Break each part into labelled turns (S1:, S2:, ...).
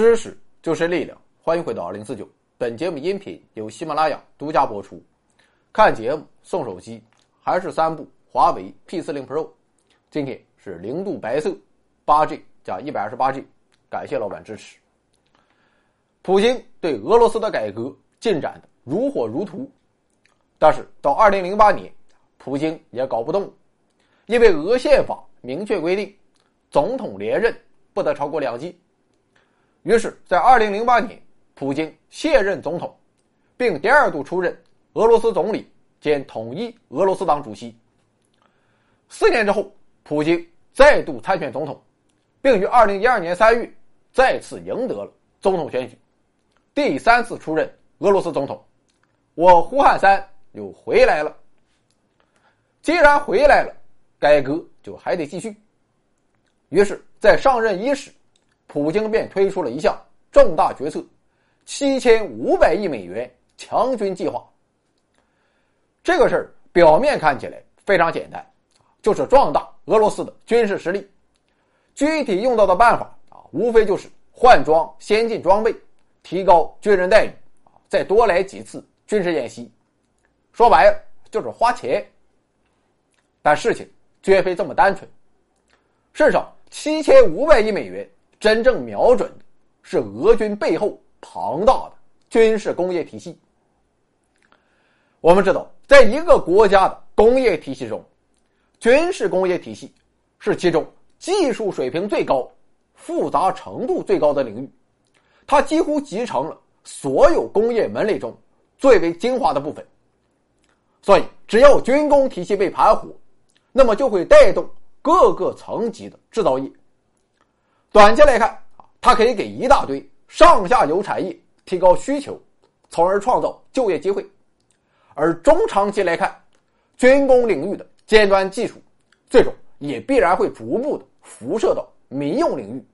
S1: 知识就是力量，欢迎回到二零四九。本节目音频由喜马拉雅独家播出。看节目送手机，还是三部华为 P 四零 Pro。今天是零度白色，八 G 加一百二十八 G，感谢老板支持。普京对俄罗斯的改革进展的如火如荼，但是到二零零八年，普京也搞不动，因为俄宪法明确规定，总统连任不得超过两季。于是，在二零零八年，普京卸任总统，并第二度出任俄罗斯总理兼统一俄罗斯党主席。四年之后，普京再度参选总统，并于二零一二年三月再次赢得了总统选举，第三次出任俄罗斯总统。我胡汉三又回来了。既然回来了，改革就还得继续。于是，在上任伊始。普京便推出了一项重大决策：七千五百亿美元强军计划。这个事儿表面看起来非常简单，就是壮大俄罗斯的军事实力。具体用到的办法啊，无非就是换装先进装备，提高军人待遇，再多来几次军事演习。说白了就是花钱。但事情绝非这么单纯。事实上，七千五百亿美元。真正瞄准的是俄军背后庞大的军事工业体系。我们知道，在一个国家的工业体系中，军事工业体系是其中技术水平最高、复杂程度最高的领域，它几乎集成了所有工业门类中最为精华的部分。所以，只要军工体系被盘活，那么就会带动各个层级的制造业。短期来看啊，它可以给一大堆上下游产业提高需求，从而创造就业机会；而中长期来看，军工领域的尖端技术，最终也必然会逐步的辐射到民用领域。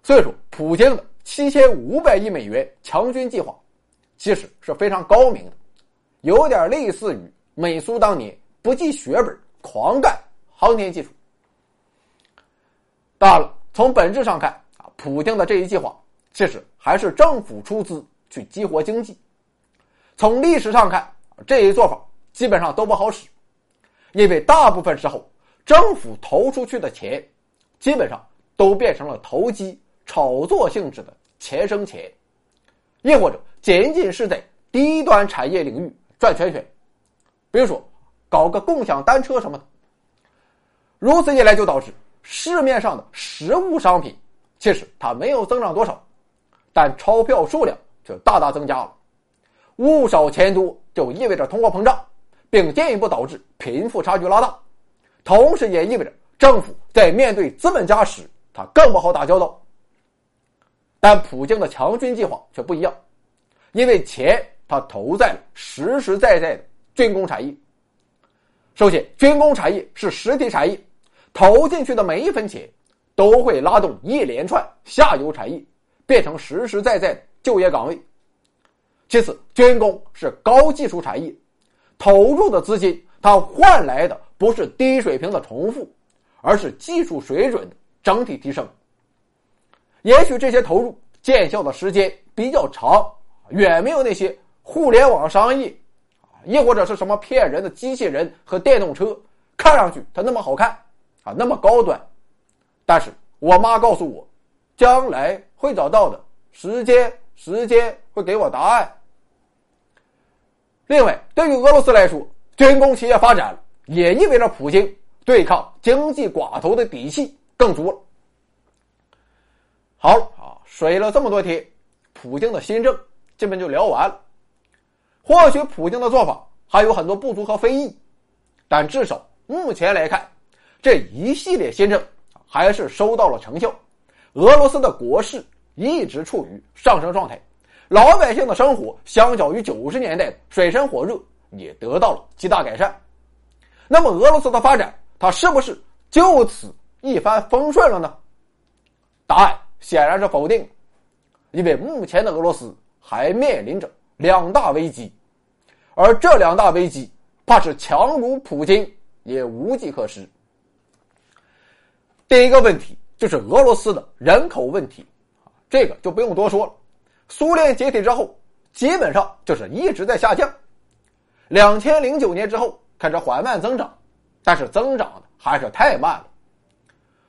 S1: 所以说，普京的七千五百亿美元强军计划，其实是非常高明的，有点类似于美苏当年不计血本狂干航天技术。当然了。从本质上看，啊，普京的这一计划其实还是政府出资去激活经济。从历史上看，这一做法基本上都不好使，因为大部分时候政府投出去的钱，基本上都变成了投机炒作性质的钱生钱，亦或者仅仅是在低端产业领域赚钱钱，比如说搞个共享单车什么的。如此一来，就导致。市面上的实物商品，其实它没有增长多少，但钞票数量却大大增加了。物少钱多就意味着通货膨胀，并进一步导致贫富差距拉大，同时也意味着政府在面对资本家时，他更不好打交道。但普京的强军计划却不一样，因为钱他投在了实实在在的军工产业。首先，军工产业是实体产业。投进去的每一分钱，都会拉动一连串下游产业，变成实实在在的就业岗位。其次，军工是高技术产业，投入的资金它换来的不是低水平的重复，而是技术水准的整体提升。也许这些投入见效的时间比较长，远没有那些互联网商业，亦或者是什么骗人的机器人和电动车，看上去它那么好看。啊，那么高端，但是我妈告诉我，将来会找到的，时间，时间会给我答案。另外，对于俄罗斯来说，军工企业发展也意味着普京对抗经济寡头的底气更足了。好了啊，水了这么多天，普京的新政基本就聊完了。或许普京的做法还有很多不足和非议，但至少目前来看。这一系列新政还是收到了成效，俄罗斯的国势一直处于上升状态，老百姓的生活相较于九十年代水深火热也得到了极大改善。那么，俄罗斯的发展它是不是就此一帆风顺了呢？答案显然是否定，因为目前的俄罗斯还面临着两大危机，而这两大危机怕是强如普京也无计可施。第一个问题就是俄罗斯的人口问题，这个就不用多说了。苏联解体之后，基本上就是一直在下降。两千零九年之后开始缓慢增长，但是增长的还是太慢了。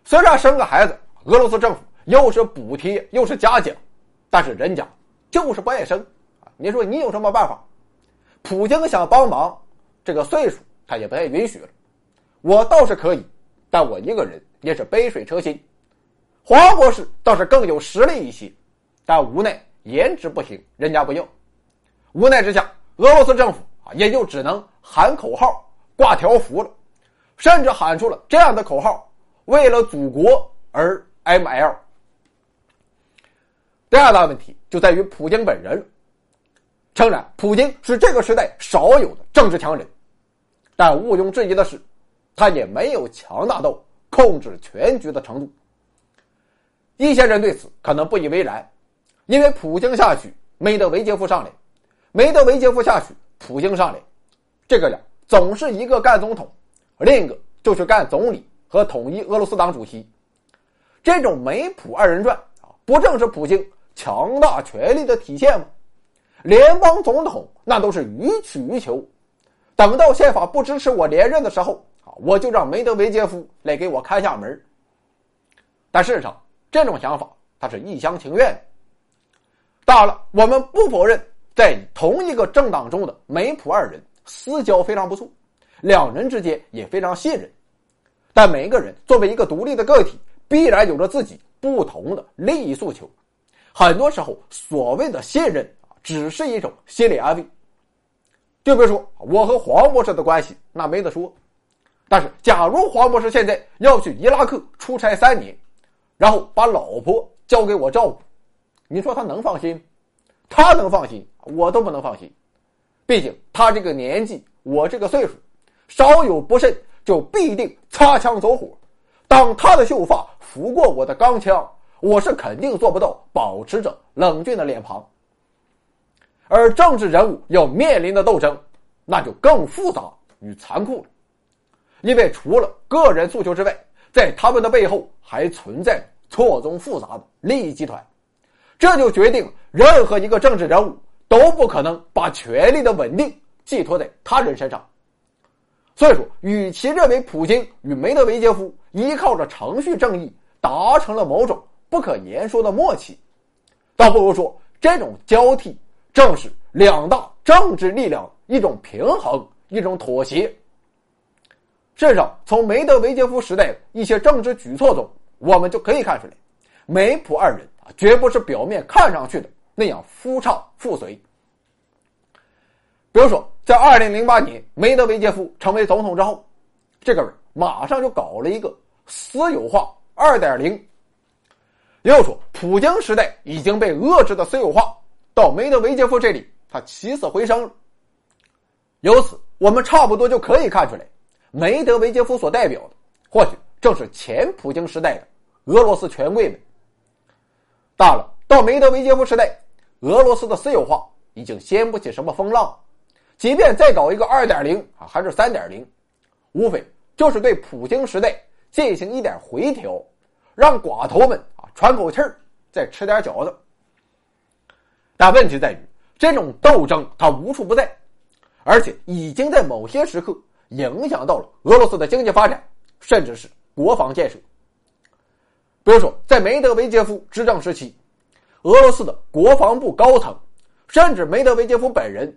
S1: 虽然生个孩子，俄罗斯政府又是补贴又是嘉奖，但是人家就是不爱生！你说你有什么办法？普京想帮忙，这个岁数他也不太允许了。我倒是可以，但我一个人也是杯水车薪。黄博士倒是更有实力一些，但无奈颜值不行，人家不要。无奈之下，俄罗斯政府啊也就只能喊口号、挂条幅了，甚至喊出了这样的口号。为了祖国而 ML。第二大问题就在于普京本人。诚然，普京是这个时代少有的政治强人，但毋庸置疑的是，他也没有强大到控制全局的程度。一些人对此可能不以为然，因为普京下去，梅德韦杰夫上来；梅德韦杰夫下去，普京上来，这个呀，总是一个干总统，另一个就去干总理。和统一俄罗斯党主席，这种梅普二人转啊，不正是普京强大权力的体现吗？联邦总统那都是予取予求，等到宪法不支持我连任的时候，我就让梅德韦杰夫来给我开下门。但事实上，这种想法他是一厢情愿的。当然了，我们不否认，在同一个政党中的梅普二人私交非常不错，两人之间也非常信任。但每一个人作为一个独立的个体，必然有着自己不同的利益诉求。很多时候，所谓的信任啊，只是一种心理安慰。就比如说，我和黄博士的关系，那没得说。但是，假如黄博士现在要去伊拉克出差三年，然后把老婆交给我照顾，你说他能放心？他能放心，我都不能放心。毕竟他这个年纪，我这个岁数，稍有不慎。就必定擦枪走火。当他的秀发拂过我的钢枪，我是肯定做不到保持着冷峻的脸庞。而政治人物要面临的斗争，那就更复杂与残酷了。因为除了个人诉求之外，在他们的背后还存在错综复杂的利益集团，这就决定任何一个政治人物都不可能把权力的稳定寄托在他人身上。所以说，与其认为普京与梅德韦杰夫依靠着程序正义达成了某种不可言说的默契，倒不如说这种交替正是两大政治力量一种平衡、一种妥协。至少，从梅德韦杰夫时代一些政治举措中，我们就可以看出来，梅普二人啊，绝不是表面看上去的那样夫唱妇随。比如说。在二零零八年，梅德韦杰夫成为总统之后，这个人马上就搞了一个私有化二点零。又说，普京时代已经被遏制的私有化，到梅德韦杰夫这里，他起死回生了。由此，我们差不多就可以看出来，梅德韦杰夫所代表的，或许正是前普京时代的俄罗斯权贵们。大了，到梅德韦杰夫时代，俄罗斯的私有化已经掀不起什么风浪。即便再搞一个二点零啊，还是三点零，无非就是对普京时代进行一点回调，让寡头们啊喘口气儿，再吃点饺子。但问题在于，这种斗争它无处不在，而且已经在某些时刻影响到了俄罗斯的经济发展，甚至是国防建设。比如说，在梅德韦杰夫执政时期，俄罗斯的国防部高层，甚至梅德韦杰夫本人。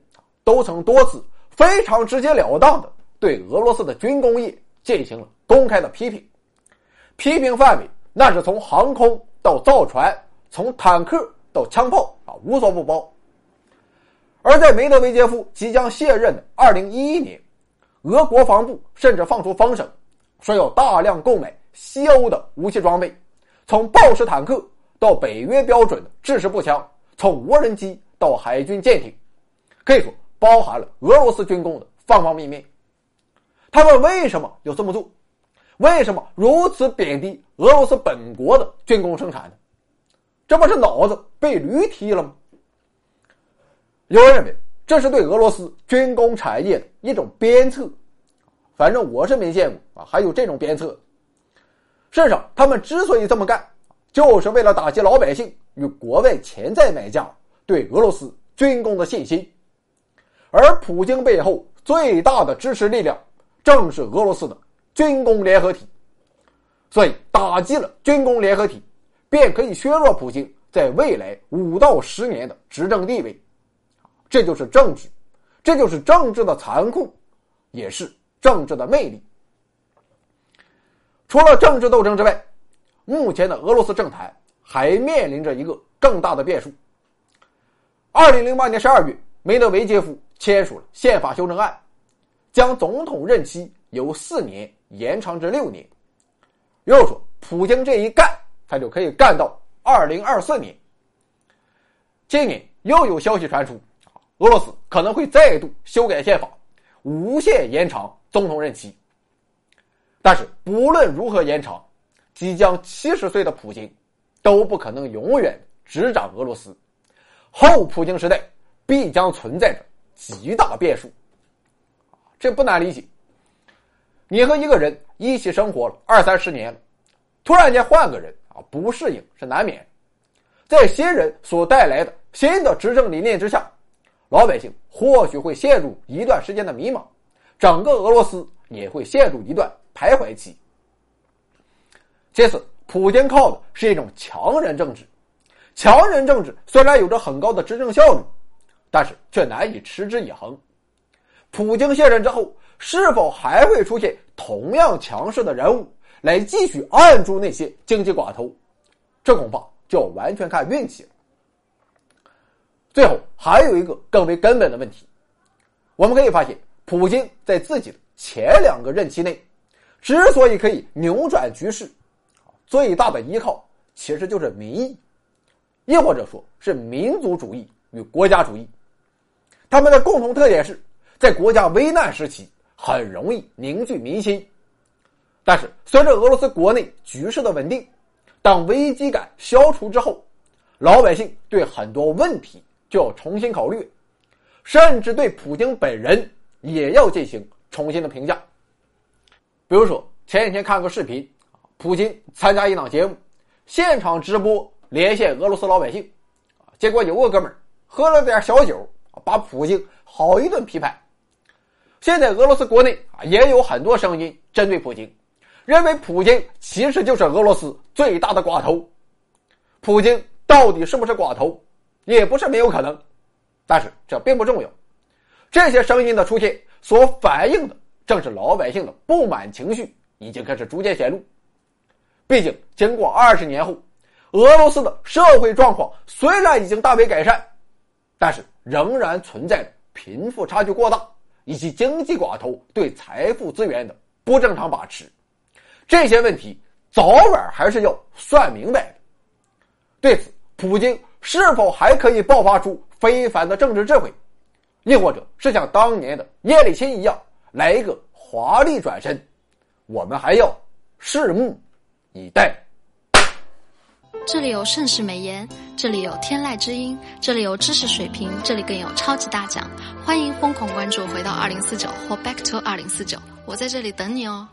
S1: 都曾多次非常直截了当的对俄罗斯的军工业进行了公开的批评，批评范围那是从航空到造船，从坦克到枪炮啊，无所不包。而在梅德韦杰夫即将卸任的二零一一年，俄国防部甚至放出风声，说要大量购买西欧的武器装备，从豹式坦克到北约标准的制式步枪，从无人机到海军舰艇，可以说。包含了俄罗斯军工的方方面面，他们为什么要这么做？为什么如此贬低俄罗斯本国的军工生产呢？这不是脑子被驴踢了吗？有人认为这是对俄罗斯军工产业的一种鞭策，反正我是没见过啊，还有这种鞭策。事实上，他们之所以这么干，就是为了打击老百姓与国外潜在买家对俄罗斯军工的信心，而普京背后最大的支持力量正是俄罗斯的军工联合体，所以打击了军工联合体，便可以削弱普京在未来五到十年的执政地位。这就是政治，这就是政治的残酷，也是政治的魅力。除了政治斗争之外，目前的俄罗斯政坛还面临着一个更大的变数。二零零八年十二月，梅德韦杰夫签署了宪法修正案，将总统任期由四年延长至六年。又说，普京这一干，他就可以干到二零二四年。今年又有消息传出，俄罗斯可能会再度修改宪法，无限延长总统任期。但是不论如何延长，即将七十岁的普京都不可能永远执掌俄罗斯。后普京时代必将存在着极大变数。这不难理解。你和一个人一起生活了二三十年了，突然间换个人啊，不适应是难免。在新人所带来的新的执政理念之下，老百姓或许会陷入一段时间的迷茫，整个俄罗斯也会陷入一段。徘徊期。其次，普京靠的是一种强人政治，强人政治虽然有着很高的执政效率，但是却难以持之以恒。普京卸任之后，是否还会出现同样强势的人物来继续按住那些经济寡头？这恐怕就完全看运气了。最后，还有一个更为根本的问题，我们可以发现，普京在自己的前两个任期内。之所以可以扭转局势，最大的依靠其实就是民意，亦或者说是民族主义与国家主义。他们的共同特点是在国家危难时期很容易凝聚民心，但是随着俄罗斯国内局势的稳定，当危机感消除之后，老百姓对很多问题就要重新考虑，甚至对普京本人也要进行重新的评价。比如说，前几天看个视频，普京参加一档节目，现场直播连线俄罗斯老百姓，结果有个哥们儿喝了点小酒，把普京好一顿批判。现在俄罗斯国内啊也有很多声音针对普京，认为普京其实就是俄罗斯最大的寡头。普京到底是不是寡头，也不是没有可能，但是这并不重要。这些声音的出现所反映的。正是老百姓的不满情绪已经开始逐渐显露。毕竟，经过二十年后，俄罗斯的社会状况虽然已经大为改善，但是仍然存在贫富差距过大以及经济寡头对财富资源的不正常把持。这些问题早晚还是要算明白的。对此，普京是否还可以爆发出非凡的政治智慧，亦或者是像当年的叶利钦一样？来一个华丽转身，我们还要拭目以待。
S2: 这里有盛世美颜，这里有天籁之音，这里有知识水平，这里更有超级大奖。欢迎疯狂关注，回到二零四九或 Back to 二零四九，我在这里等你哦。